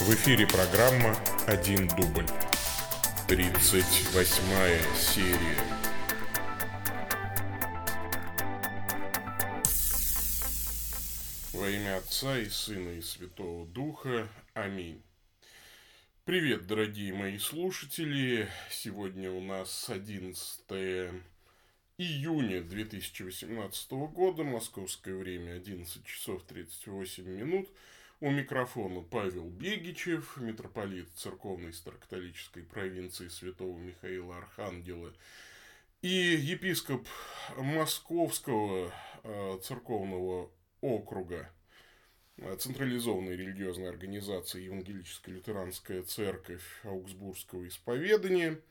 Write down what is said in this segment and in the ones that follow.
В эфире программа «Один дубль». 38 серия. Во имя Отца и Сына и Святого Духа. Аминь. Привет, дорогие мои слушатели. Сегодня у нас 11 июня 2018 года, московское время 11 часов 38 минут. У микрофона Павел Бегичев, митрополит церковной старокатолической провинции святого Михаила Архангела и епископ Московского э, церковного округа э, централизованной религиозной организации Евангелическая лютеранская церковь Аугсбургского исповедания –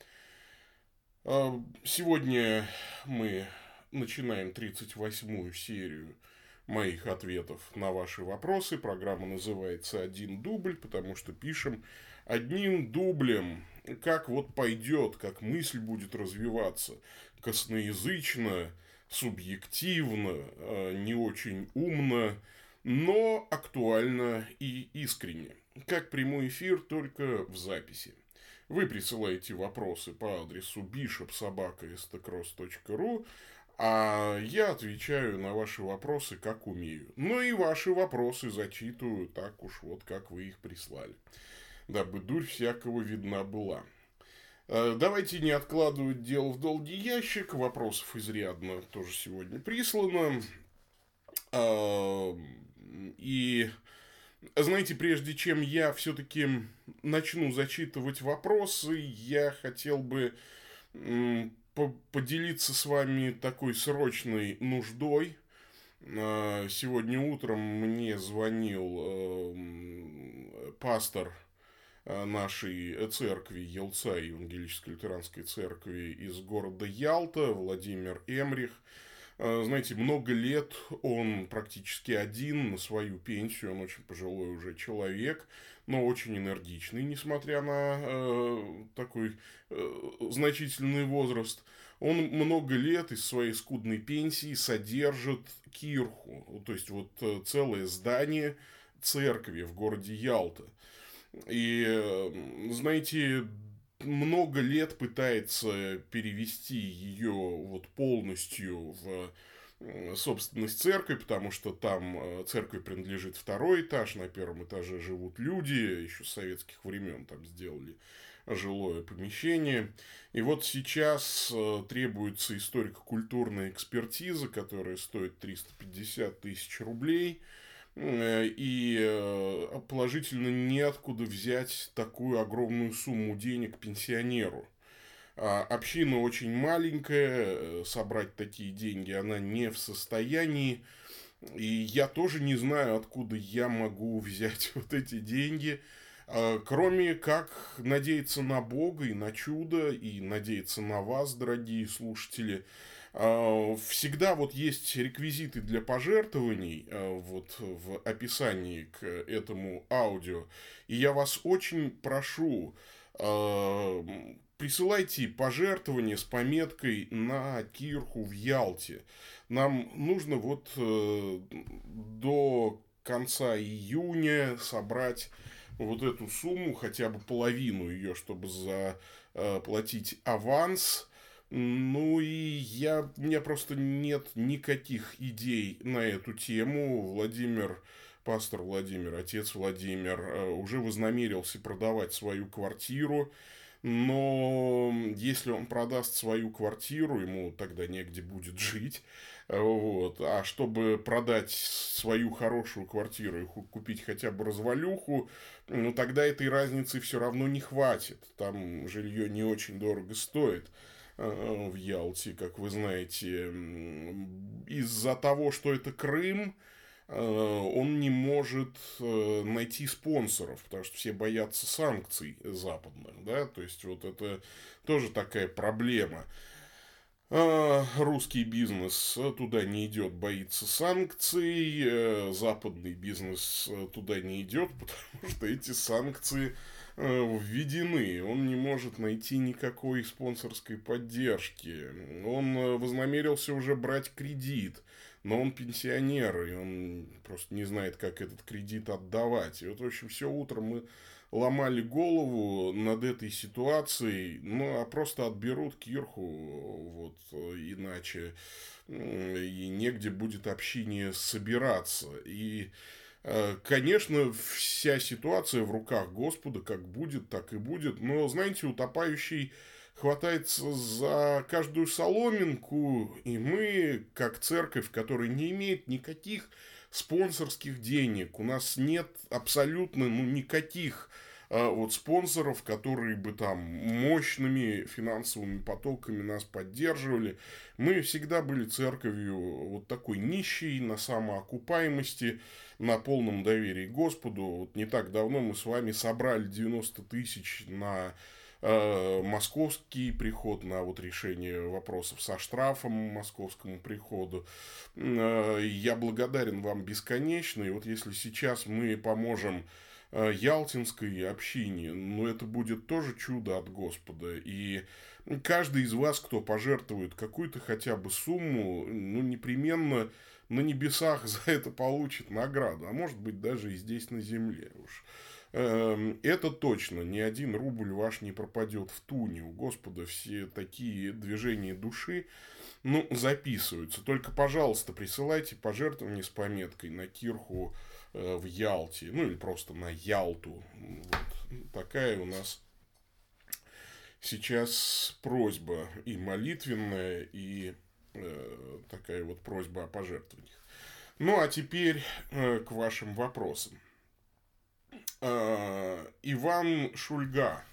а, сегодня мы начинаем 38-ю серию моих ответов на ваши вопросы. Программа называется «Один дубль», потому что пишем одним дублем, как вот пойдет, как мысль будет развиваться, косноязычно, субъективно, а, не очень умно, но актуально и искренне. Как прямой эфир, только в записи. Вы присылаете вопросы по адресу bishopsobaka.stcross.ru, а я отвечаю на ваши вопросы, как умею. Ну и ваши вопросы зачитываю так уж вот, как вы их прислали. Дабы дурь всякого видна была. Э, давайте не откладывать дело в долгий ящик. Вопросов изрядно тоже сегодня прислано. Э, и знаете, прежде чем я все-таки начну зачитывать вопросы, я хотел бы поделиться с вами такой срочной нуждой. А, сегодня утром мне звонил э, пастор э, нашей церкви Елца, Евангелической лютеранской церкви из города Ялта, Владимир Эмрих. А, знаете, много лет он практически один на свою пенсию, он очень пожилой уже человек, но очень энергичный, несмотря на э, такой э, значительный возраст. Он много лет из своей скудной пенсии содержит кирху, то есть вот э, целое здание церкви в городе Ялта. И, э, знаете, много лет пытается перевести ее вот полностью в собственность церкви, потому что там э, церкви принадлежит второй этаж, на первом этаже живут люди, еще с советских времен там сделали жилое помещение. И вот сейчас э, требуется историко-культурная экспертиза, которая стоит 350 тысяч рублей – и э, положительно неоткуда взять такую огромную сумму денег пенсионеру. А община очень маленькая, э, собрать такие деньги она не в состоянии. И я тоже не знаю, откуда я могу взять вот эти деньги, а, кроме как надеяться на Бога и на чудо, и надеяться на вас, дорогие слушатели – всегда вот есть реквизиты для пожертвований а, вот в описании к этому аудио. И я вас очень прошу, а, присылайте пожертвования с пометкой на кирху в Ялте. Нам нужно вот э, до конца июня собрать вот эту сумму, хотя бы половину ее, чтобы заплатить аванс ну и я, у меня просто нет никаких идей на эту тему. Владимир, пастор Владимир, отец Владимир э, уже вознамерился продавать свою квартиру. Но если он продаст свою квартиру, ему тогда негде будет жить. Вот. А чтобы продать свою хорошую квартиру и купить хотя бы развалюху, ну тогда этой разницы все равно не хватит. Там жилье не очень дорого стоит. Э, в Ялте, как вы знаете, из-за того, что это Крым, э, он не может э, найти спонсоров, потому что все боятся санкций западных, да, то есть вот это тоже такая проблема. Русский бизнес туда не идет, боится санкций, западный бизнес туда не идет, потому что эти санкции введены. Он не может найти никакой спонсорской поддержки. Он э, вознамерился уже брать кредит но он пенсионер, и он просто не знает, как этот кредит отдавать. И вот, в общем, все утро мы ломали голову над этой ситуацией, ну, а просто отберут кирху, вот, иначе и негде будет общине собираться. И, э, конечно, вся ситуация в руках Господа, как будет, так и будет, но, знаете, утопающий хватается за каждую соломинку, и мы, как церковь, которая не имеет никаких спонсорских денег, у нас нет абсолютно ну, никаких а, вот спонсоров, которые бы там мощными финансовыми потоками нас поддерживали. Мы всегда были церковью вот такой нищей, на самоокупаемости, на полном доверии Господу. Вот не так давно мы с вами собрали 90 тысяч на э, московский приход, на вот решение вопросов со штрафом московскому приходу. Э, я благодарен вам бесконечно. И вот если сейчас мы поможем ялтинской общине, но это будет тоже чудо от Господа. И каждый из вас, кто пожертвует какую-то хотя бы сумму, ну, непременно на небесах за это получит награду, а может быть даже и здесь на земле уж. Эм, это точно, ни один рубль ваш не пропадет в туне. У Господа все такие движения души, ну, записываются. Только, пожалуйста, присылайте пожертвования с пометкой на кирху Э, в Ялте, ну или просто на Ялту. Вот. Такая у нас сейчас просьба и молитвенная, и э, такая вот просьба о пожертвованиях. Ну а теперь э, к вашим вопросам. Э, Иван Шульга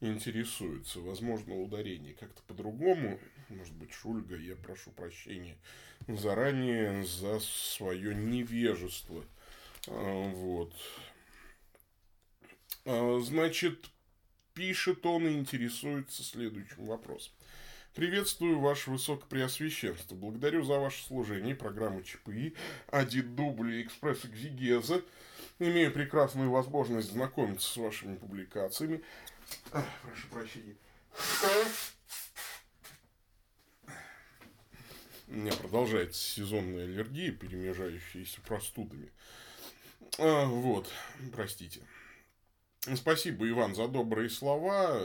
интересуется, возможно, ударение как-то по-другому, может быть, Шульга, я прошу прощения заранее за свое невежество – вот. А, значит, пишет он и интересуется следующим вопросом. Приветствую, Ваше Высокопреосвященство. Благодарю за ваше служение программы ЧПИ, один дубль и экспресс-экзигеза. Имею прекрасную возможность знакомиться с вашими публикациями. А, прошу прощения. У меня продолжается сезонная аллергия, перемежающаяся простудами. А, вот, простите. Спасибо, Иван, за добрые слова.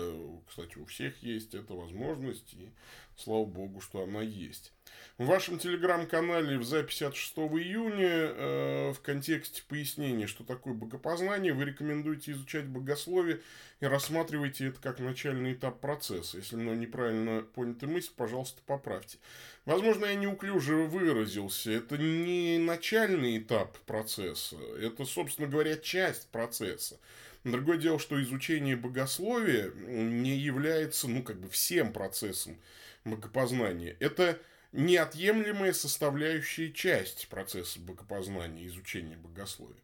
Кстати, у всех есть эта возможность, и слава богу, что она есть. В вашем телеграм-канале в записи от 6 июня э, в контексте пояснения, что такое богопознание, вы рекомендуете изучать богословие и рассматриваете это как начальный этап процесса. Если мной неправильно понята мысль, пожалуйста, поправьте. Возможно, я неуклюже выразился. Это не начальный этап процесса, это, собственно говоря, часть процесса. Другое дело, что изучение богословия не является, ну, как бы всем процессом богопознания. Это неотъемлемая составляющая часть процесса богопознания, изучения богословия.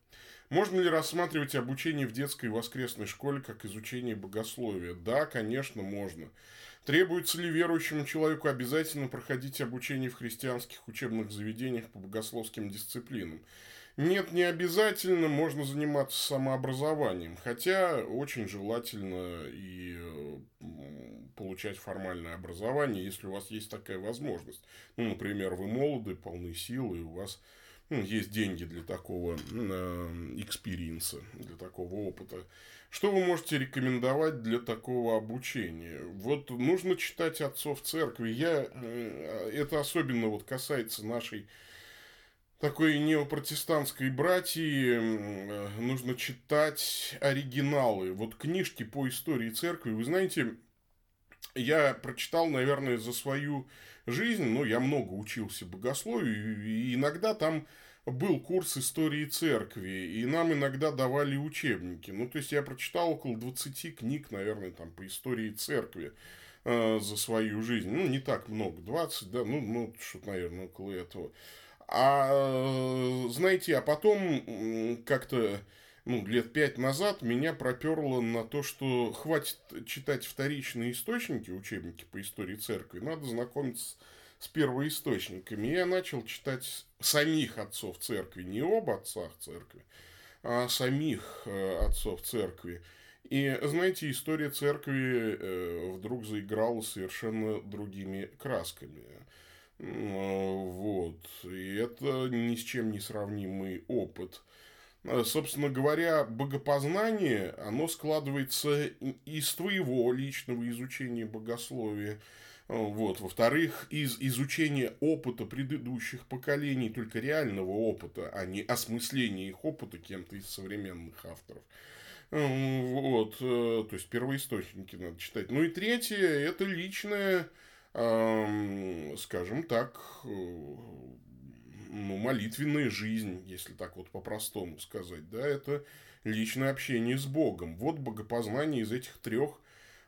Можно ли рассматривать обучение в детской и воскресной школе как изучение богословия? Да, конечно, можно. Требуется ли верующему человеку обязательно проходить обучение в христианских учебных заведениях по богословским дисциплинам? Нет, не обязательно, можно заниматься самообразованием, хотя очень желательно и получать формальное образование, если у вас есть такая возможность. Ну, например, вы молоды, полны силы, и у вас ну, есть деньги для такого э, experience а, для такого опыта. Что вы можете рекомендовать для такого обучения? Вот нужно читать отцов церкви. Я, э, это особенно вот касается нашей такой неопротестантской братьи. Э, нужно читать оригиналы. Вот книжки по истории церкви. Вы знаете, я прочитал, наверное, за свою жизнь, ну, я много учился богословию, и иногда там был курс истории церкви, и нам иногда давали учебники. Ну, то есть, я прочитал около 20 книг, наверное, там, по истории церкви э, за свою жизнь. Ну, не так много, 20, да, ну, ну что-то, наверное, около этого. А, э, знаете, а потом как-то ну, лет пять назад меня проперло на то, что хватит читать вторичные источники, учебники по истории церкви, надо знакомиться с первоисточниками. Я начал читать самих отцов церкви, не об отцах церкви, а самих э, отцов церкви. И, знаете, история церкви э, вдруг заиграла совершенно другими красками. Вот. И это ни с чем не сравнимый опыт. Собственно говоря, богопознание, оно складывается из твоего личного изучения богословия, вот. Во-вторых, из изучения опыта предыдущих поколений, только реального опыта, а не осмысления их опыта кем-то из современных авторов. Вот. Э, то есть, первоисточники надо читать. Ну и третье, это личная, скажем так, э, ну, молитвенная жизнь, если так вот по-простому сказать. Да, это личное общение с Богом. Вот богопознание из этих трех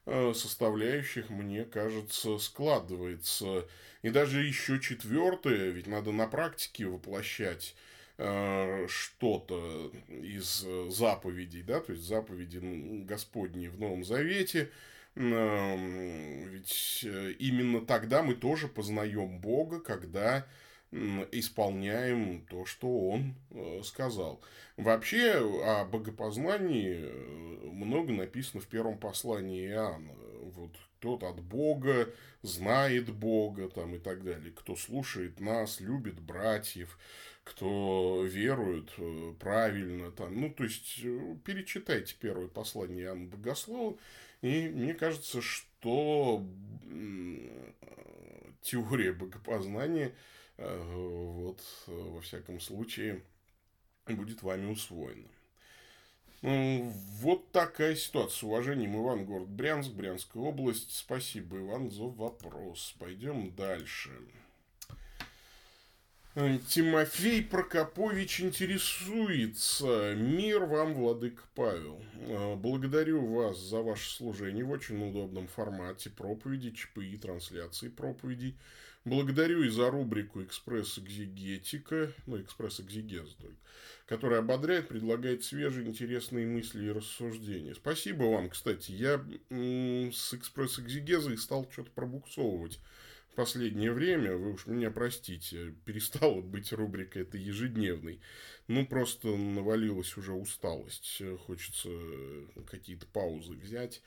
Э, составляющих, мне кажется, складывается. И даже еще четвертое, ведь надо на практике воплощать э, что-то из заповедей, да, то есть заповеди Господней в Новом Завете. Эм, ведь э, именно тогда мы тоже познаем Бога, когда исполняем то, что он э, сказал. Вообще о богопознании э, много написано в первом послании Иоанна. Вот тот от Бога, знает Бога там, и так далее. Кто слушает нас, любит братьев, кто верует э, правильно. Там. Ну, то есть, перечитайте первое послание Иоанна Богослова, и мне кажется, что теория богопознания – вот, э, во всяком случае, будет вами усвоено. Вот такая ситуация. С уважением, Иван, город Брянск, Брянская область. Спасибо, Иван, за вопрос. Пойдем дальше. Э, Тимофей Прокопович интересуется. Мир вам, Владык Павел. Благодарю вас за ваше служение в очень удобном формате проповеди, ЧПИ, трансляции проповедей. Благодарю и за рубрику «Экспресс-экзегетика», ну, «Экспресс-экзегеза» только, которая ободряет, предлагает свежие, интересные мысли и рассуждения. Спасибо вам, кстати. Я с «Экспресс-экзегезой» стал что-то пробуксовывать в последнее время. Вы уж меня простите, перестала быть рубрика это ежедневной. Ну, просто навалилась уже усталость. Хочется какие-то паузы взять.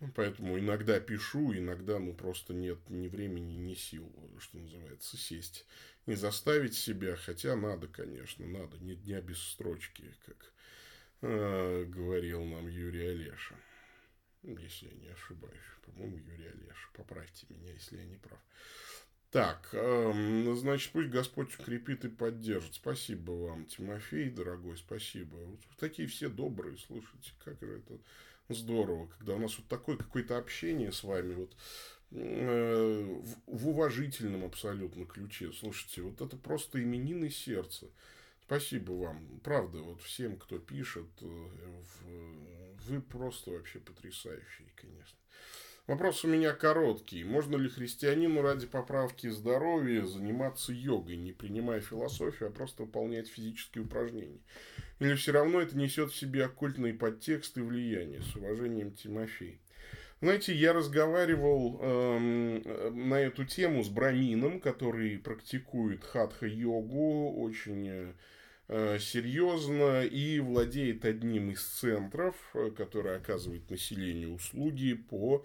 Ну, поэтому иногда пишу, иногда ну просто нет ни времени, ни сил, что называется, сесть. Не заставить себя, хотя надо, конечно, надо, не дня без строчки, как э, говорил нам Юрий Олеша. Если я не ошибаюсь, по-моему, Юрий Олеша. Поправьте меня, если я не прав. Так, э, значит, пусть Господь укрепит и поддержит. Спасибо вам, Тимофей, дорогой, спасибо. Вот такие все добрые, слушайте, как же это здорово, когда у нас вот такое какое-то общение с вами, вот э, в уважительном абсолютно ключе. Слушайте, вот это просто именины сердца. Спасибо вам. Правда, вот всем, кто пишет, э, вы просто вообще потрясающие, конечно. Вопрос у меня короткий. Можно ли христианину ради поправки здоровья заниматься йогой, не принимая философию, а просто выполнять физические упражнения? Или все равно это несет в себе оккультные подтексты и влияние? С уважением, Тимофей. Знаете, я разговаривал э, на эту тему с брамином, который практикует хатха-йогу очень э, серьезно и владеет одним из центров, э, который оказывает населению услуги по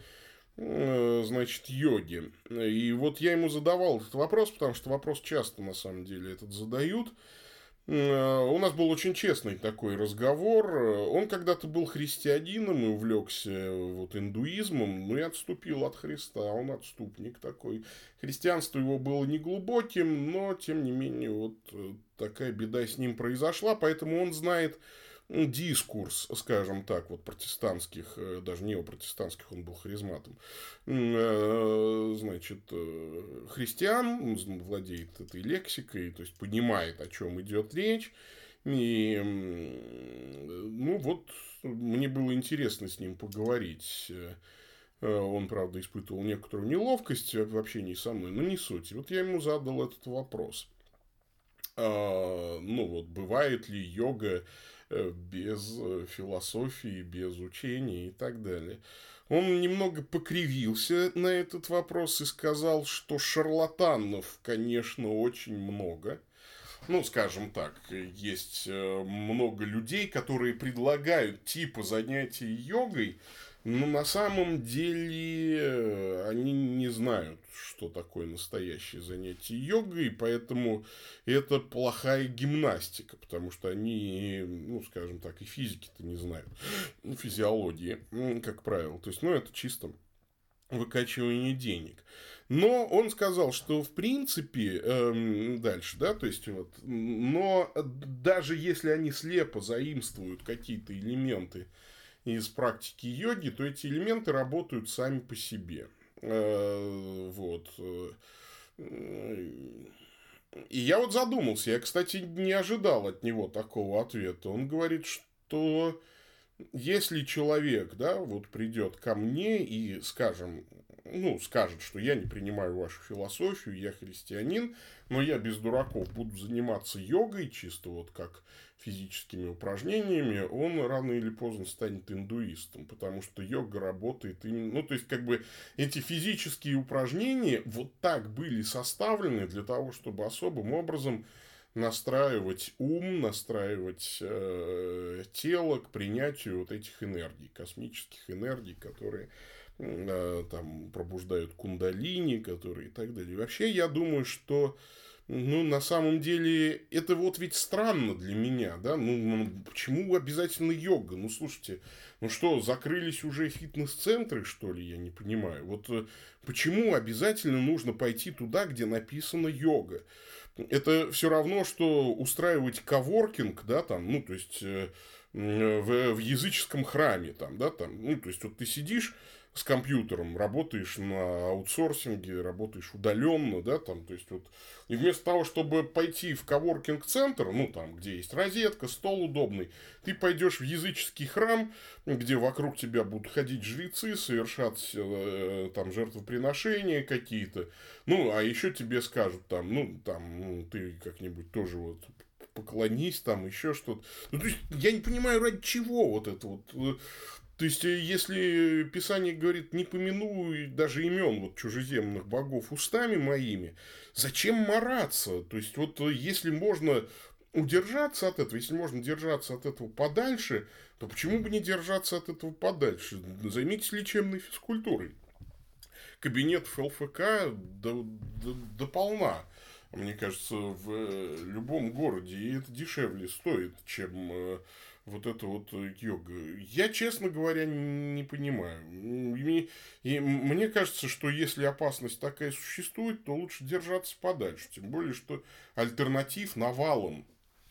Э, значит, йоги. И вот я ему задавал этот вопрос, потому что вопрос часто, на самом деле, этот задают. Э, у нас был очень честный такой разговор. Он когда-то был христианином и увлекся вот индуизмом, но и отступил от Христа. Он отступник такой. Христианство его было неглубоким, но, тем не менее, вот э, такая беда с ним произошла, поэтому он знает дискурс, скажем так, вот протестантских, э, даже неопротестантских, он был харизматом, э, значит, э, христиан, он владеет этой лексикой, то есть понимает, о чем идет речь, и, ну, вот, мне было интересно с ним поговорить. Он, правда, испытывал некоторую неловкость в общении со мной, но не суть. вот я ему задал этот вопрос. А, ну, вот, бывает ли йога без э, философии, без учения и так далее. Он немного покривился на этот вопрос и сказал, что шарлатанов, конечно, очень много. Ну, скажем так, есть э, много людей, которые предлагают типа занятий йогой, Но на самом деле э, они не знают, что такое настоящее занятие йогой, поэтому это плохая гимнастика, потому что они, ну, скажем так, и физики-то не знают, ну, физиологии, как правило. То есть, ну, это чисто выкачивание денег. Но он сказал, что в принципе эм, дальше, да, то есть вот, но даже если они слепо заимствуют какие-то элементы из практики йоги, то эти элементы работают сами по себе. Э, вот. И я вот задумался, я, кстати, не ожидал от него такого ответа. Он говорит, что если человек, да, вот придет ко мне и, скажем, ну, скажет, что я не принимаю вашу философию, я христианин, но я без дураков буду заниматься йогой, чисто вот как физическими упражнениями, он рано или поздно станет индуистом, потому что йога работает именно... Ну, то есть, как бы, эти физические упражнения вот так были составлены для того, чтобы особым образом настраивать ум, настраивать э, тело к принятию вот этих энергий, космических энергий, которые там пробуждают кундалини, которые и так далее. вообще, я думаю, что ну, на самом деле, это вот ведь странно для меня, да, ну, почему обязательно йога? Ну, слушайте, ну что, закрылись уже фитнес-центры, что ли, я не понимаю. Вот э, почему обязательно нужно пойти туда, где написано йога? Это все равно, что устраивать коворкинг, да, там, ну, то есть, э, в, в языческом храме, там, да, там, ну, то есть, вот ты сидишь, с компьютером, работаешь на аутсорсинге, работаешь удаленно, да, там, то есть вот, и вместо того, чтобы пойти в коворкинг-центр, ну, там, где есть розетка, стол удобный, ты пойдешь в языческий храм, где вокруг тебя будут ходить жрецы, совершать э, там жертвоприношения какие-то, ну, а еще тебе скажут там, ну, там, ты как-нибудь тоже вот поклонись, там еще что-то. Ну, то есть, я не понимаю, ради чего вот это вот. Э, то есть, э, если Писание говорит, не помяну даже имен вот чужеземных богов устами моими, зачем мараться? То есть, вот э, если можно удержаться от этого, если можно держаться от этого подальше, то почему бы не держаться от этого подальше? Займитесь лечебной физкультурой. Кабинетов ЛФК до, до, до полна, мне кажется, в э, любом городе. И это дешевле стоит, чем вот это вот э, йога. Я, честно говоря, не понимаю. И мне кажется, что если опасность такая существует, то лучше держаться подальше. Тем более, что альтернатив навалом.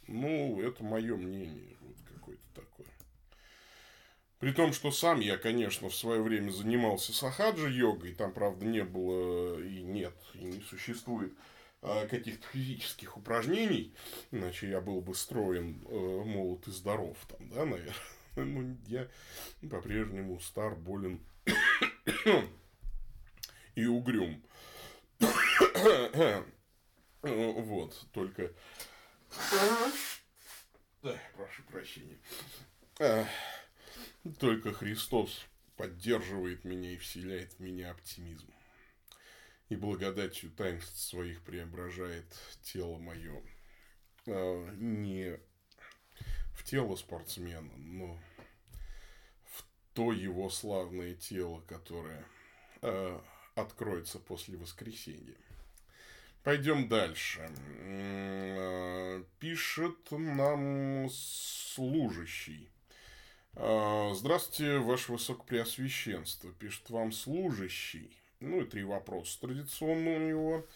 Ну, это мое мнение. Вот какое-то такое. При том, что сам я, конечно, в свое время занимался сахаджа-йогой. Там, правда, не было и нет, и не существует Э, каких-то физических упражнений, иначе я был бы строен, э, молод и здоров, там, да, наверное. Ну, я по-прежнему стар, болен и угрюм. Вот, только... Да, прошу прощения. Только Христос поддерживает меня и вселяет в меня оптимизм и благодатью таинств своих преображает тело мое. А, не в тело спортсмена, но в то его славное тело, которое а, откроется после воскресенья. Пойдем дальше. А, пишет нам служащий. Здравствуйте, Ваше Высокопреосвященство. Пишет вам служащий. Ну и три вопроса традиционно у него.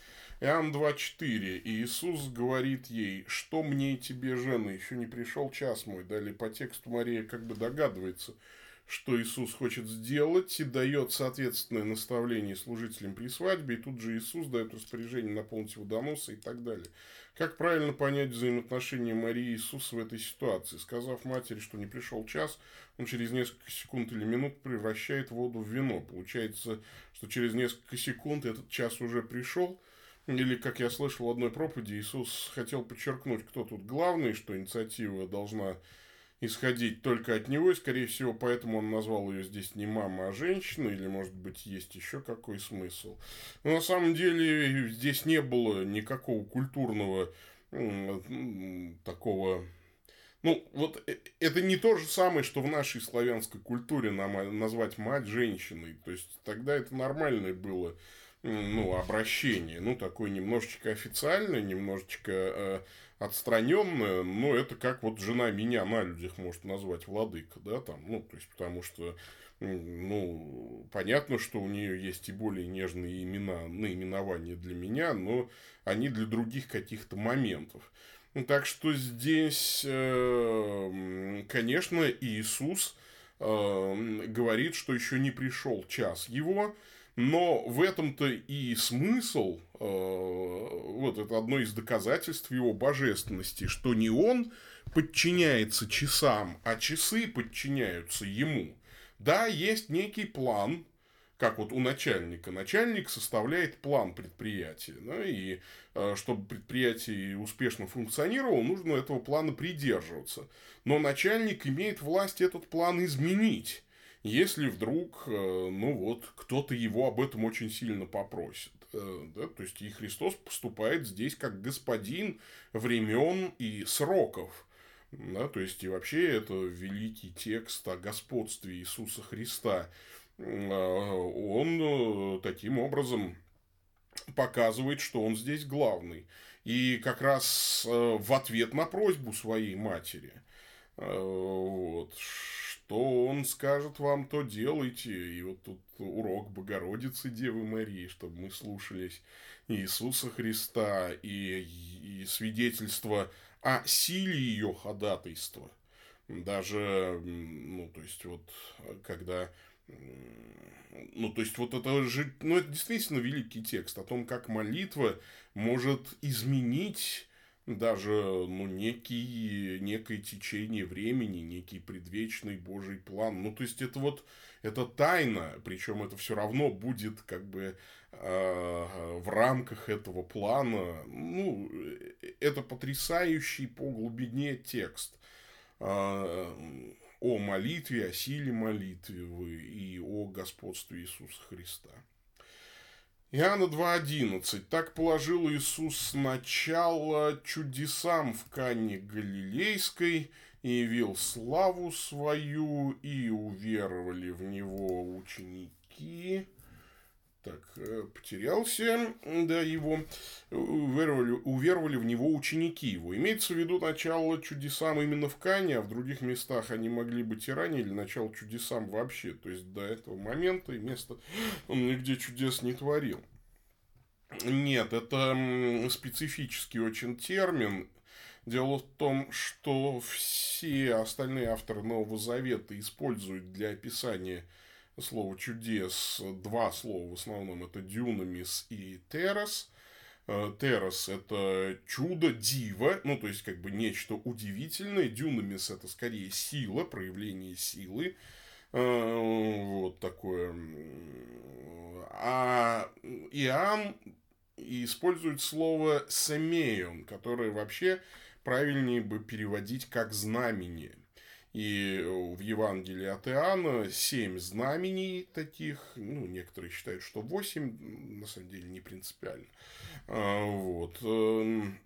Иоанн 2.4. И Иисус говорит ей, что мне тебе, жена, еще не пришел час мой. Далее по тексту Мария как бы догадывается, что Иисус хочет сделать, и дает соответственное наставление служителям при свадьбе, и тут же Иисус дает распоряжение наполнить водоносы и так далее. Как правильно понять взаимоотношения Марии и Иисуса в этой ситуации? Сказав матери, что не пришел час, он через несколько секунд или минут превращает воду в вино. Получается, что через несколько секунд этот час уже пришел, или, как я слышал в одной проповеди, Иисус хотел подчеркнуть, кто тут главный, что инициатива должна исходить только от него, и, скорее всего, поэтому он назвал ее здесь не мама, а женщина, или, может быть, есть еще какой смысл. Но на самом деле здесь не было никакого культурного такого ну, вот э, это не то же самое, что в нашей славянской культуре нам назвать мать женщиной. То есть, тогда это нормальное было ну, обращение. Ну, такое немножечко официальное, немножечко э, отстраненное. Но это как вот жена меня на людях может назвать владыка, да, там. Ну, то есть, потому что ну, понятно, что у нее есть и более нежные имена, наименования для меня, но они для других каких-то моментов. Так что здесь, э, конечно, Иисус э, говорит, что еще не пришел час его, но в этом-то и смысл, э, вот это одно из доказательств его божественности, что не он подчиняется часам, а часы подчиняются ему. Да, есть некий план, как вот у начальника. Начальник составляет план предприятия. Да, и э, чтобы предприятие успешно функционировало, нужно этого плана придерживаться. Но начальник имеет власть этот план изменить, если вдруг, э, ну вот, кто-то его об этом очень сильно попросит. Э, да, то есть и Христос поступает здесь как господин времен и сроков. Да, то есть и вообще это великий текст о господстве Иисуса Христа он э, таким образом показывает, что он здесь главный. И как раз э, в ответ на просьбу своей матери, э, вот, что он скажет вам, то делайте. И вот тут урок Богородицы Девы Марии, чтобы мы слушались Иисуса Христа и, и свидетельство о силе ее ходатайства. Даже, ну, то есть, вот, когда ну, то есть, вот это же, ну, это действительно великий текст о том, как молитва может изменить даже, ну, некий, некое течение времени, некий предвечный Божий план. Ну, то есть, это вот, это тайна, причем это все равно будет как бы э, в рамках этого плана. Ну, это потрясающий по глубине текст. Э, о молитве, о силе молитвы и о господстве Иисуса Христа. Иоанна 2.11. Так положил Иисус сначала чудесам в Канне Галилейской и явил славу свою, и уверовали в Него ученики так, э, потерялся, да, его, уверовали, уверовали в него ученики его. Имеется в виду начало чудесам именно в Кане, а в других местах они могли быть и ранее, или начало чудесам вообще. То есть, до этого момента и места он нигде чудес не творил. Нет, это специфический очень термин. Дело в том, что все остальные авторы Нового Завета используют для описания слово чудес два слова в основном. Это дюнамис и террас. Э, террас – это чудо, диво, ну, то есть, как бы нечто удивительное. Дюнамис – это скорее сила, проявление силы. Э, вот такое. А Иоанн использует слово «семеон», которое вообще правильнее бы переводить как «знамение». И в Евангелии от Иоанна семь знамений таких, ну, некоторые считают, что восемь, на самом деле не принципиально. А, вот. Эм,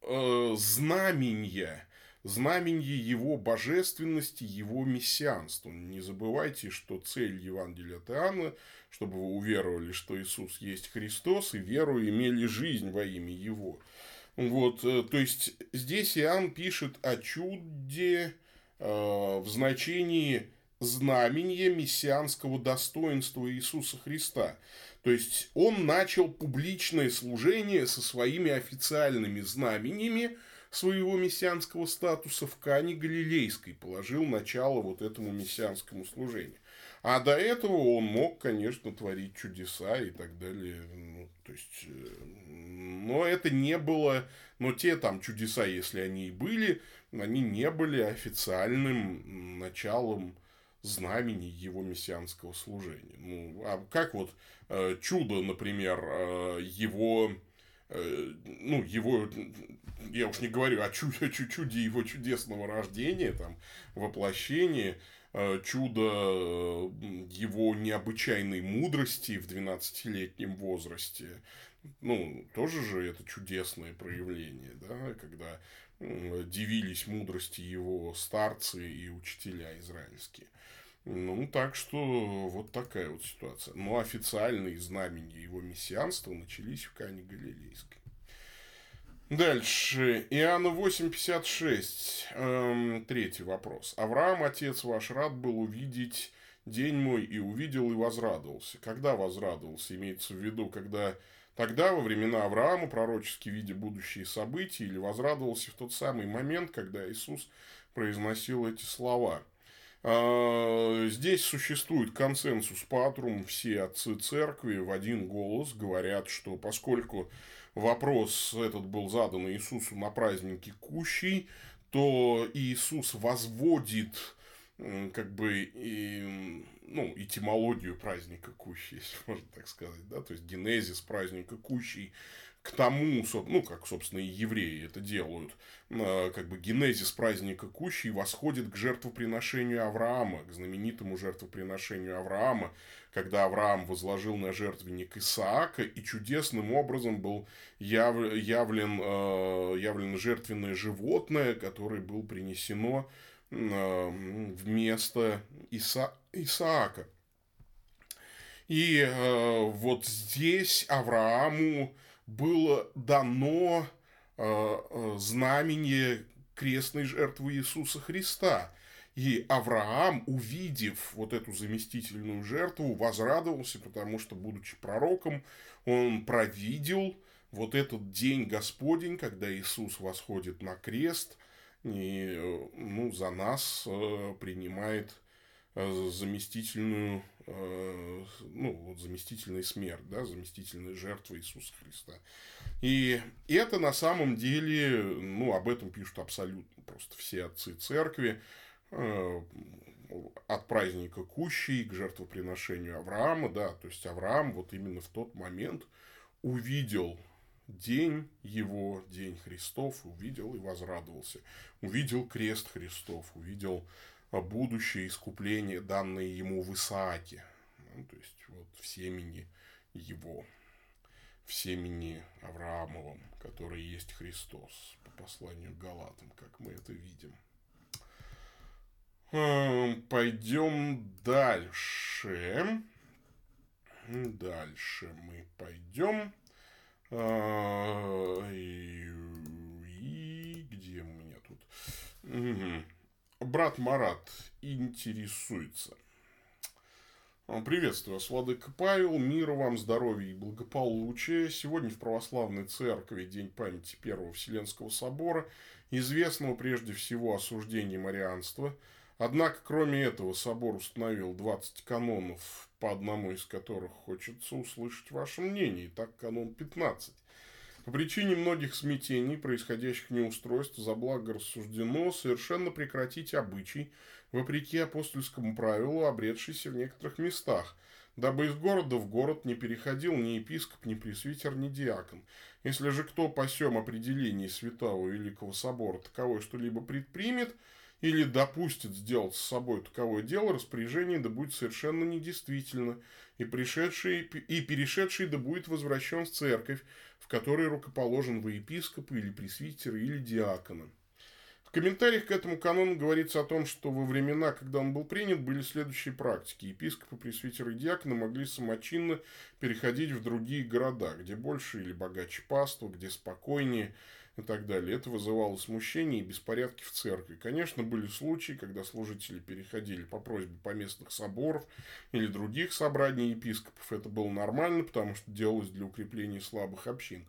э, знамения, знамение его божественности, его мессианства. Не забывайте, что цель Евангелия от Иоанна, чтобы вы уверовали, что Иисус есть Христос, и веру имели жизнь во имя Его. Вот, э, то есть здесь Иоанн пишет о чуде э, в значении знамения мессианского достоинства Иисуса Христа. То есть он начал публичное служение со своими официальными знамениями своего мессианского статуса в Кане Галилейской, положил начало вот этому мессианскому служению. А до этого он мог, конечно, творить чудеса и так далее. Ну, то есть, э, но это не было, но те там чудеса, если они и были, они не были официальным началом знамени его мессианского служения. Ну, а как вот э, чудо, например, э, его, э, ну, его, я уж не говорю о чуде, чуде его чудесного рождения, там, воплощения, чудо э, его необычайной мудрости в 12-летнем возрасте. Ну, тоже же это чудесное проявление, да, когда дивились мудрости его старцы и учителя израильские. Ну, так что вот такая вот ситуация. Но официальные знамения его мессианства начались в Кане Галилейской. Дальше. Иоанна 8.56. Эм, третий вопрос. Авраам, отец ваш, рад был увидеть день мой и увидел и возрадовался. Когда возрадовался? Имеется в виду, когда тогда, во времена Авраама, пророчески видя будущие события, или возрадовался в тот самый момент, когда Иисус произносил эти слова. А, здесь существует консенсус патрум, все отцы церкви в один голос говорят, что поскольку вопрос этот был задан Иисусу на празднике Кущей, то Иисус возводит как бы и, ну, этимологию праздника Кущи, если можно так сказать, да, то есть генезис праздника Кущи к тому, ну, как, собственно, и евреи это делают, а, как бы генезис праздника Кущи восходит к жертвоприношению Авраама, к знаменитому жертвоприношению Авраама, когда Авраам возложил на жертвенник Исаака, и чудесным образом был яв, явлен, а, явлено жертвенное животное, которое было принесено вместо Иса, Исаака. И э, вот здесь Аврааму было дано э, э, знамение крестной жертвы Иисуса Христа. И Авраам, увидев вот эту заместительную жертву, возрадовался, потому что, будучи пророком, он провидел вот этот день Господень, когда Иисус восходит на крест – и э, ну, за нас э, принимает э, заместительную, ну, вот заместительный смерть, да, заместительная жертва Иисуса Христа. И это на самом деле, ну, об этом пишут абсолютно просто все отцы церкви, от праздника Кущей к жертвоприношению Авраама, да, то есть Авраам вот именно в тот момент увидел день его, день Христов, увидел и возрадовался. Увидел крест Христов, увидел а, будущее искупление, данное ему в Исааке. Ну, то есть, вот в семени его, в семени Авраамовом, который есть Христос, по посланию к Галатам, как мы это видим. Эм, пойдем дальше. Дальше мы пойдем. А, и, где у меня тут? Брат Марат интересуется. А, приветствую вас, Владыка Павел. Мира вам, здоровья и благополучия. Сегодня в Православной Церкви День памяти Первого Вселенского Собора, известного прежде всего осуждением марианства – Однако, кроме этого, собор установил 20 канонов, по одному из которых хочется услышать ваше мнение. Итак, канон 15. По причине многих смятений, происходящих неустройств, за благо рассуждено совершенно прекратить обычай, вопреки апостольскому правилу, обретшийся в некоторых местах, дабы из города в город не переходил ни епископ, ни пресвитер, ни диакон. Если же кто по сём определении Святого Великого Собора таковой что-либо предпримет – или допустит сделать с собой таковое дело, распоряжение да будет совершенно недействительно, и, пришедший, и перешедший да будет возвращен в церковь, в которой рукоположен во епископа или пресвитера или диакона. В комментариях к этому канону говорится о том, что во времена, когда он был принят, были следующие практики. Епископы, пресвитеры и диаконы могли самочинно переходить в другие города, где больше или богаче паства, где спокойнее – и так далее. Это вызывало смущение и беспорядки в церкви. Конечно, были случаи, когда служители переходили по просьбе поместных соборов или других собраний епископов. Это было нормально, потому что делалось для укрепления слабых общин.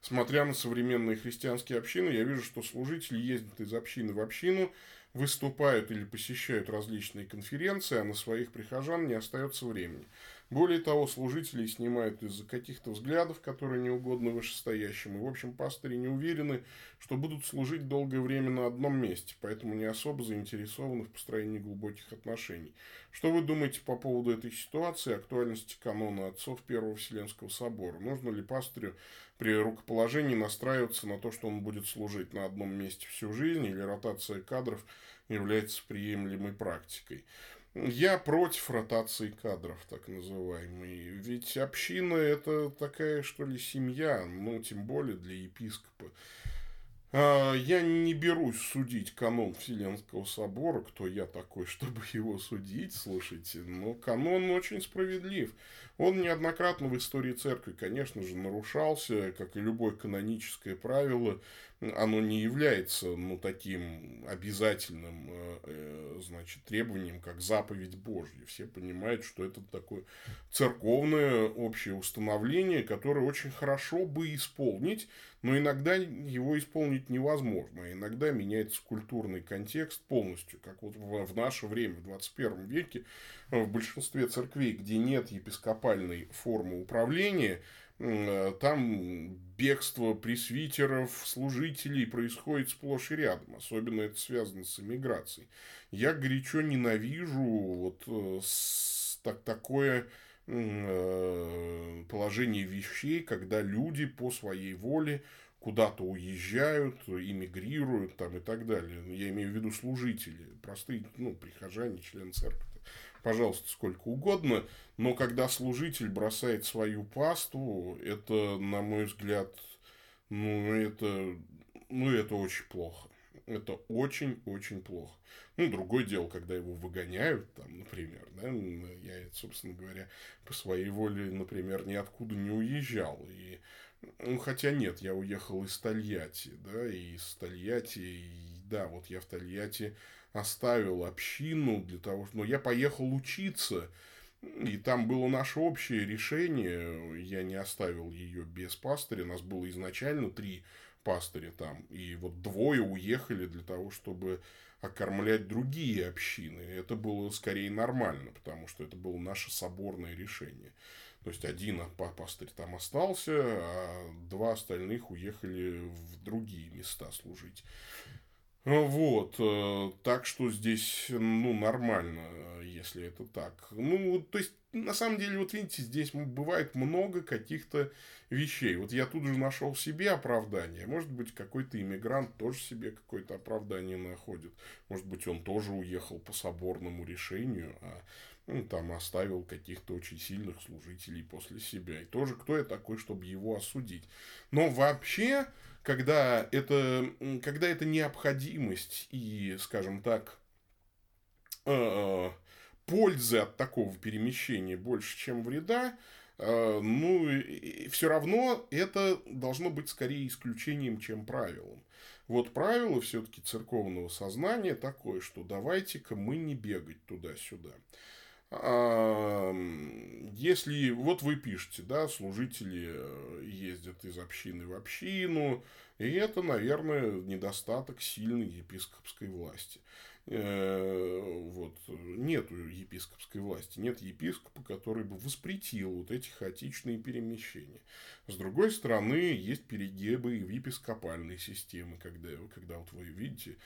Смотря на современные христианские общины, я вижу, что служители ездят из общины в общину, выступают или посещают различные конференции, а на своих прихожан не остается времени. Более того, служители снимают из-за каких-то взглядов, которые не угодны вышестоящим. И, в общем, пастыри не уверены, что будут служить долгое время на одном месте, поэтому не особо заинтересованы в построении глубоких отношений. Что вы думаете по поводу этой ситуации, актуальности канона отцов Первого Вселенского Собора? Нужно ли пастырю при рукоположении настраиваться на то, что он будет служить на одном месте всю жизнь, или ротация кадров является приемлемой практикой? Я против ротации кадров, так называемой. Ведь община – это такая, что ли, семья, ну, тем более для епископа. А, я не берусь судить канон Вселенского собора, кто я такой, чтобы его судить, слушайте, но канон очень справедлив. Он неоднократно в истории церкви, конечно же, нарушался, как и любое каноническое правило, оно не является ну, таким обязательным э, э, значит, требованием, как заповедь Божья. Все понимают, что это такое церковное общее установление, которое очень хорошо бы исполнить, но иногда его исполнить невозможно. А иногда меняется культурный контекст полностью, как вот в наше время, в 21 веке, в большинстве церквей, где нет епископальной формы управления, Э, там бегство пресвитеров, служителей происходит сплошь и рядом. Особенно это связано с эмиграцией. Я горячо ненавижу вот э, так, такое э, положение вещей, когда люди по своей воле куда-то уезжают, эмигрируют там и так далее. Я имею в виду служители, простые, ну, прихожане, члены церкви пожалуйста, сколько угодно, но когда служитель бросает свою пасту, это, на мой взгляд, ну, это, ну, это очень плохо. Это очень-очень плохо. Ну, другое дело, когда его выгоняют, там, например, да, я, собственно говоря, по своей воле, например, ниоткуда не уезжал. И, ну, хотя нет, я уехал из Тольятти, да, и из Тольятти, и, да, вот я в Тольятти оставил общину для того, что... Но я поехал учиться, и там было наше общее решение. Я не оставил ее без пастыря. Нас было изначально три пастыря там. И вот двое уехали для того, чтобы окормлять другие общины. Это было скорее нормально, потому что это было наше соборное решение. То есть один пастырь там остался, а два остальных уехали в другие места служить. Вот, э, так что здесь, ну, нормально, если это так. Ну, то есть, на самом деле, вот видите, здесь бывает много каких-то вещей. Вот я тут же нашел себе оправдание. Может быть, какой-то иммигрант тоже себе какое-то оправдание находит. Может быть, он тоже уехал по соборному решению, а ну, там оставил каких-то очень сильных служителей после себя. И тоже кто я такой, чтобы его осудить. Но вообще, когда это, когда это необходимость и, скажем так, э, пользы от такого перемещения больше, чем вреда, э, ну, все равно это должно быть скорее исключением, чем правилом. Вот правило все-таки церковного сознания такое, что давайте-ка мы не бегать туда-сюда. Если вот вы пишете, да, служители э, ездят из общины в общину, и это, наверное, недостаток сильной епископской власти. Э, вот, нету епископской власти, нет епископа, который бы воспретил вот эти хаотичные перемещения. С другой стороны, есть перегибы и в епископальной системе, когда, когда вот вы видите,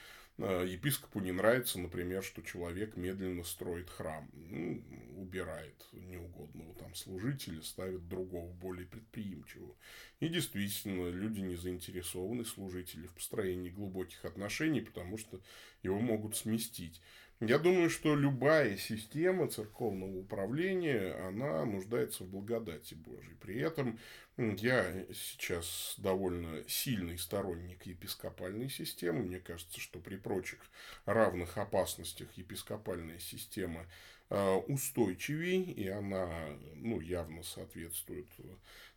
епископу не нравится, например, что человек медленно строит храм, ну, убирает неугодного там служителя, ставит другого, более предприимчивого. И действительно, люди не заинтересованы, служители, в построении глубоких отношений, потому что его могут сместить. Я думаю, что любая система церковного управления, она нуждается в благодати Божьей. При этом я сейчас довольно сильный сторонник епископальной системы. Мне кажется, что при прочих равных опасностях епископальная система э, устойчивей, и она ну, явно соответствует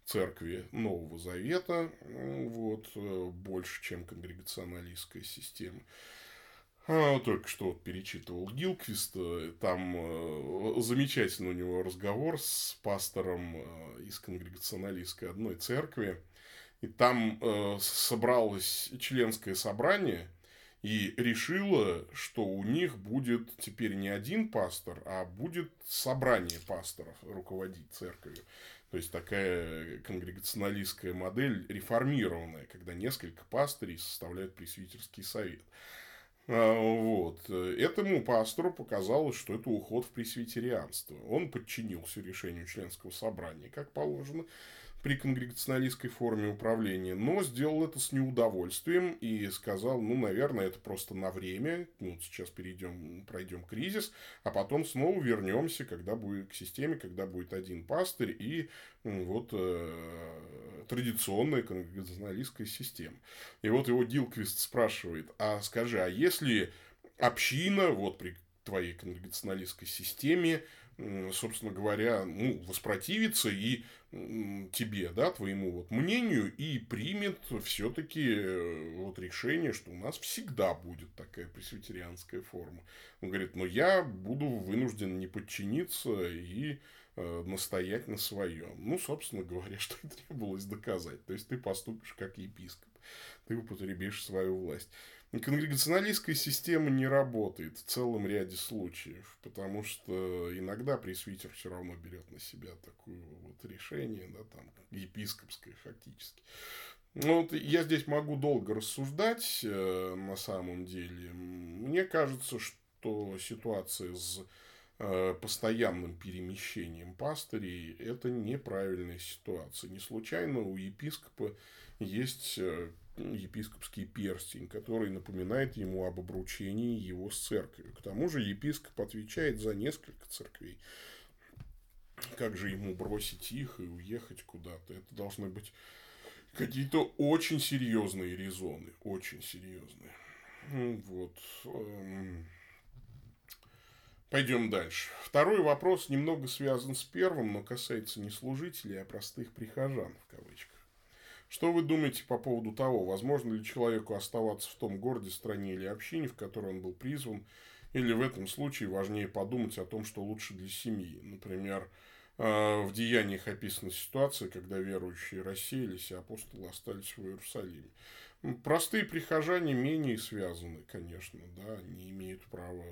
церкви Нового Завета, вот, э, больше, чем конгрегационалистская система. А, только что вот перечитывал Гилквиста, там э, замечательный у него разговор с пастором э, из конгрегационалистской одной церкви, и там э, собралось членское собрание и решило, что у них будет теперь не один пастор, а будет собрание пасторов руководить церковью. То есть такая конгрегационалистская модель реформированная, когда несколько пастырей составляют пресвитерский совет. А, вот. Этому пастору показалось, что это уход в пресвитерианство. Он подчинился решению членского собрания, как положено. При конгрегационалистской форме управления, но сделал это с неудовольствием и сказал, ну, наверное, это просто на время, ну, сейчас перейдем, пройдем кризис, а потом снова вернемся, когда будет к системе, когда будет один пастырь и вот э, традиционная конгрегационалистская система. И вот его Дилквист спрашивает, а скажи, а если община, вот при твоей конгрегационалистской системе, собственно говоря, ну, воспротивится и тебе, да, твоему вот мнению и примет все-таки э, вот решение, что у нас всегда будет такая пресвитерианская форма. Он говорит, но я буду вынужден не подчиниться и э, настоять на своем. Ну, собственно говоря, что и требовалось доказать. То есть, ты поступишь как епископ. Ты употребишь свою власть. Конгрегационалистская система не работает в целом ряде случаев, потому что иногда пресвитер все равно берет на себя такое вот решение, да, там, епископское фактически. Ну, вот я здесь могу долго рассуждать э, на самом деле. Мне кажется, что ситуация с э, постоянным перемещением пастырей – это неправильная ситуация. Не случайно у епископа есть э, епископский перстень, который напоминает ему об обручении его с церковью. К тому же епископ отвечает за несколько церквей. Как же ему бросить их и уехать куда-то? Это должны быть какие-то очень серьезные резоны. Очень серьезные. Вот. Эм. Пойдем дальше. Второй вопрос немного связан с первым, но касается не служителей, а простых прихожан, в кавычках. Что вы думаете по поводу того, возможно ли человеку оставаться в том городе, стране или общине, в которой он был призван, или в этом случае важнее подумать о том, что лучше для семьи. Например, э, в деяниях описана ситуация, когда верующие рассеялись, а апостолы остались в Иерусалиме. Простые прихожане менее связаны, конечно, да, они имеют право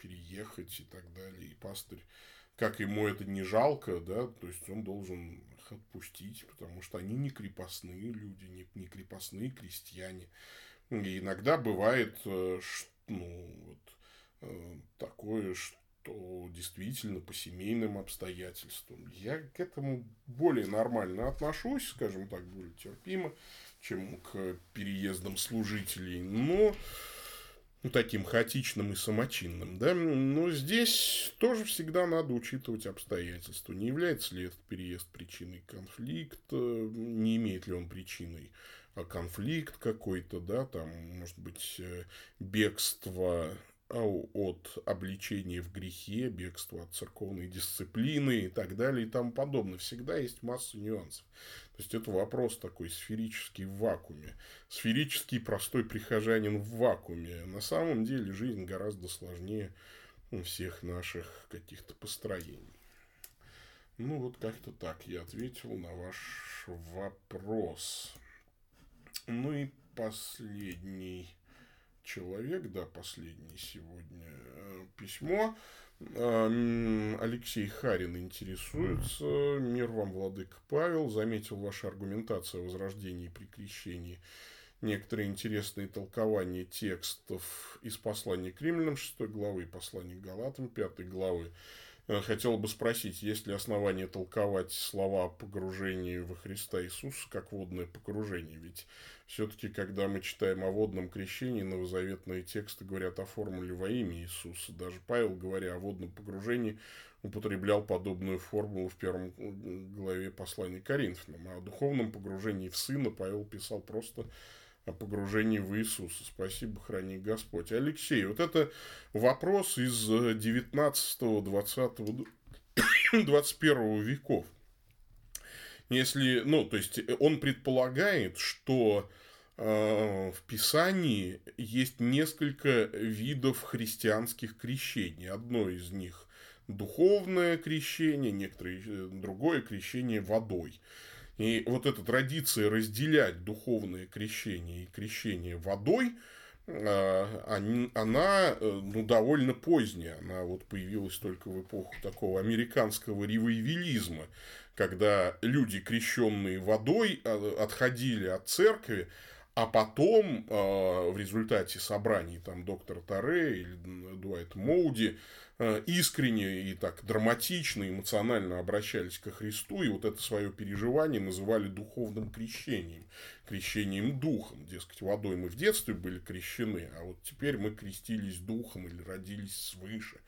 переехать и так далее. И пастырь, как ему это не жалко, да, то есть он должен их отпустить, потому что они не крепостные люди, не, не крепостные крестьяне. И иногда бывает, э, ну, вот, э, такое, что действительно по семейным обстоятельствам. Я к этому более нормально отношусь, скажем так, более терпимо, чем к переездам служителей. Но ну, таким хаотичным и самочинным, да, но здесь тоже всегда надо учитывать обстоятельства. Не является ли этот переезд причиной конфликта, не имеет ли он причиной а конфликт какой-то, да, там, может быть, э, бегство от обличения в грехе, бегство от церковной дисциплины и так далее и тому подобное. Всегда есть масса нюансов. То есть это вопрос такой сферический в вакууме. Сферический простой прихожанин в вакууме. На самом деле жизнь гораздо сложнее всех наших каких-то построений. Ну, вот как-то так я ответил на ваш вопрос. Ну и последний человек, да, последний сегодня э, письмо. Алексей Харин интересуется. Мир вам, Владыка Павел. Заметил ваша аргументация о возрождении при крещении. Некоторые интересные толкования текстов из послания к римлянам 6 главы и послания к галатам 5 главы. Э, хотел бы спросить, есть ли основания толковать слова о погружении во Христа Иисуса как водное погружение? Ведь все-таки, когда мы читаем о водном крещении, новозаветные тексты говорят о формуле во имя Иисуса. Даже Павел, говоря о водном погружении, употреблял подобную формулу в первом главе послания Коринфянам. А о духовном погружении в Сына Павел писал просто о погружении в Иисуса. Спасибо, храни Господь. Алексей, вот это вопрос из 19, 20, 21 веков. Если, ну, то есть он предполагает, что э, в Писании есть несколько видов христианских крещений. Одно из них духовное крещение, некоторые э, другое крещение водой. И вот эта традиция разделять духовное крещение и крещение водой, а, она э, ну, довольно поздняя. Она вот появилась только в эпоху такого американского ревайвелизма, когда люди, крещенные водой, а, отходили от церкви, А потом э, в результате собраний там доктора Таре или Дуайт Моуди э, искренне и так драматично, эмоционально обращались ко Христу, и вот это свое переживание называли духовным крещением, крещением духом. Дескать, водой мы в детстве были крещены, а вот теперь мы крестились духом или родились свыше.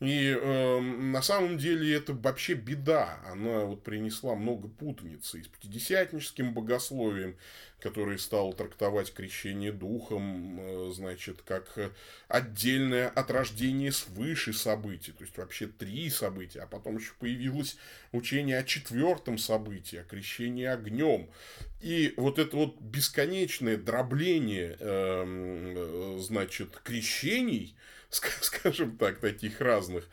И э, на самом деле это вообще беда. Она вот принесла много путаницы и с пятидесятническим богословием, который стал трактовать крещение духом, э, значит, как отдельное от рождения свыше событий. То есть вообще три события. А потом еще появилось учение о четвертом событии, о крещении огнем. И вот это вот бесконечное дробление, эм, э, значит, крещений – скажем так, таких разных.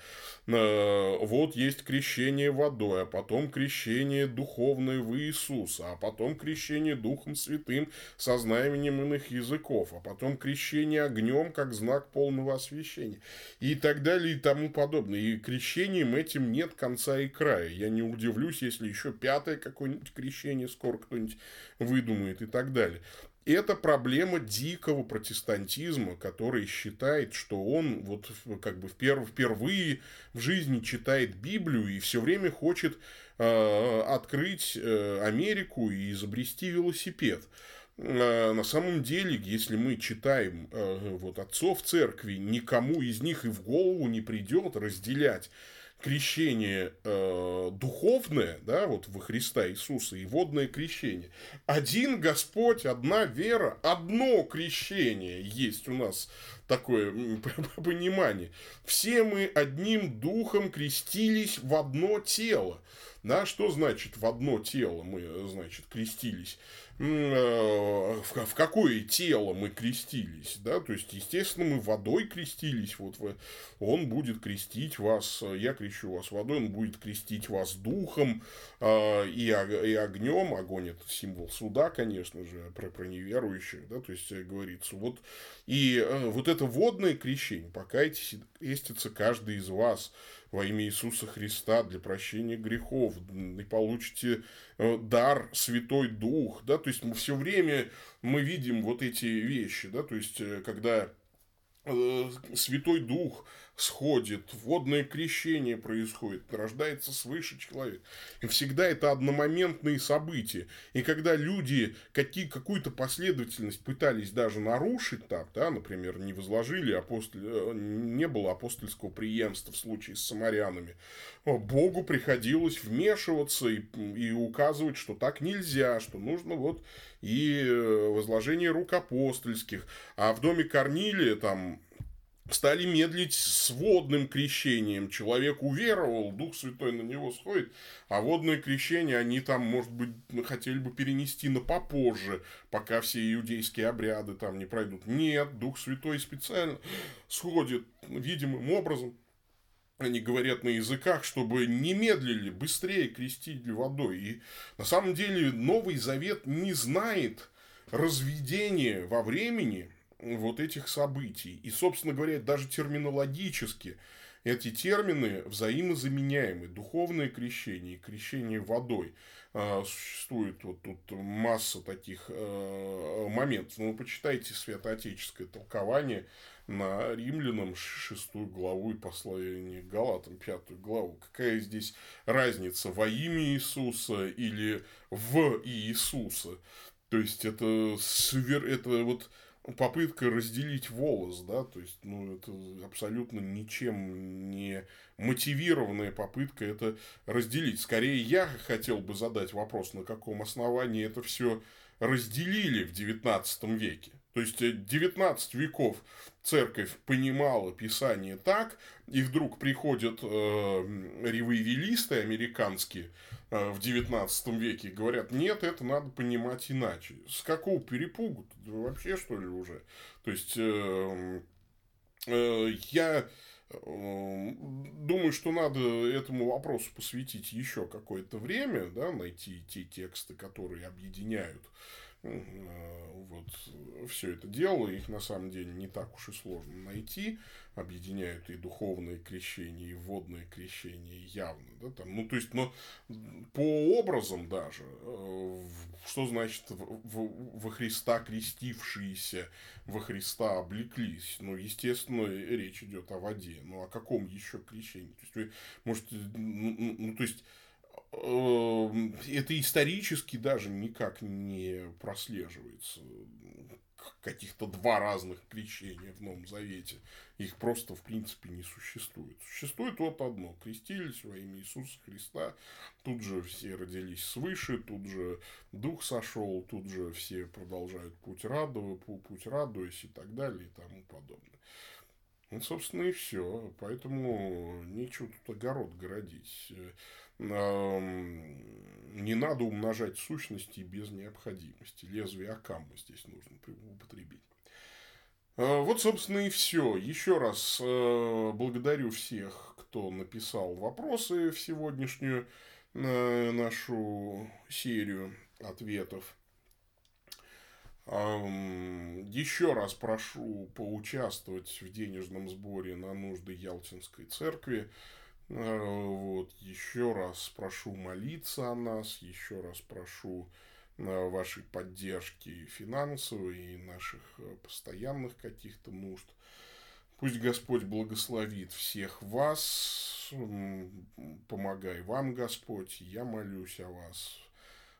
Э, вот есть крещение водой, а потом крещение духовное в Иисуса, а потом крещение Духом Святым со знаменем иных языков, а потом крещение огнем как знак полного освящения и так далее и тому подобное. И крещением этим нет конца и края. Я не удивлюсь, если еще пятое какое-нибудь крещение скоро кто-нибудь выдумает и так далее. Это проблема дикого протестантизма, который считает, что он вот как бы вперв, впервые в жизни читает Библию и все время хочет э, открыть э, Америку и изобрести велосипед. Э, на самом деле, если мы читаем вот отцов церкви, никому из них и в голову не придет разделять крещение э, духовное, да, вот во Христа Иисуса и водное крещение. Один Господь, одна вера, одно крещение есть у нас такое понимание. Все мы одним духом крестились в одно тело. Да, что значит в одно тело мы, значит, крестились? Э, в, какое тело мы крестились, да, то есть, естественно, мы водой крестились, вот он будет крестить вас, я крещу вас водой, он будет крестить вас духом э, и, и огнем, огонь это символ суда, конечно же, про, про неверующих, да, то есть, э, говорится, вот, и вот это водное крещение, покайтесь, крестится каждый из вас, во имя Иисуса Христа для прощения грехов, и получите э, дар Святой Дух, да, то есть мы все время мы видим вот эти вещи, да, то есть э, когда э, Святой Дух сходит, водное крещение происходит, рождается свыше человек. И всегда это одномоментные события. И когда люди какие, какую-то последовательность пытались даже нарушить так, да, например, не возложили апостоль, э, не было апостольского преемства в случае с самарянами, Богу приходилось вмешиваться и, и указывать, что так нельзя, что нужно вот и э, возложение рук апостольских. А в доме Корнилия там стали медлить с водным крещением. Человек уверовал, Дух Святой на него сходит, а водное крещение они там, может быть, хотели бы перенести на попозже, пока все иудейские обряды там не пройдут. Нет, Дух Святой специально сходит видимым образом. Они говорят на языках, чтобы не медлили, быстрее крестить водой. И на самом деле Новый Завет не знает разведения во времени – вот этих событий. И, собственно говоря, даже терминологически эти термины взаимозаменяемы. Духовное крещение и крещение водой. А, существует вот тут масса таких э, моментов. Ну, почитайте святоотеческое толкование на римлянам шестую главу и послание Галатам пятую главу. Какая здесь разница во имя Иисуса или в Иисуса? То есть это, свер... это вот попытка разделить волос, да, то есть, ну, это абсолютно ничем не мотивированная попытка это разделить. Скорее, я хотел бы задать вопрос, на каком основании это все разделили в XIX веке. То есть, 19 э, веков церковь понимала Писание так, и вдруг приходят э, ревивелисты американские, Э, в 19 веке говорят, нет, это надо понимать иначе. С какого перепугу? Вообще, что ли, уже? То есть, э, э, я э, думаю, что надо этому вопросу посвятить еще какое-то время, да, найти те тексты, которые объединяют вот все это дело, их на самом деле не так уж и сложно найти, объединяют и духовное крещение, и водное крещение явно, да, там, ну, то есть, но по образам даже, э, что значит во Христа крестившиеся, во Христа облеклись, ну, естественно, речь идет о воде, ну, о каком еще крещении, то есть, вы можете, ну, то есть, это исторически даже никак не прослеживается. Каких-то два разных крещения в Новом Завете. Их просто, в принципе, не существует. Существует вот одно. Крестились во имя Иисуса Христа. Тут же все родились свыше, тут же Дух сошел, тут же все продолжают путь радуя, путь радуясь и так далее и тому подобное. Вот, собственно, и все. Поэтому нечего тут огород городить не надо умножать сущности без необходимости. Лезвие Акамма здесь нужно употребить. А, вот, собственно, и все. Еще раз э, благодарю всех, кто написал вопросы в сегодняшнюю э, нашу серию ответов. Еще раз прошу поучаствовать в денежном сборе на нужды Ялтинской церкви. Э, вот, еще раз прошу молиться о нас, еще раз прошу э, вашей поддержки финансовой и наших э, постоянных каких-то нужд. Пусть Господь благословит всех вас, помогай вам, Господь, я молюсь о вас.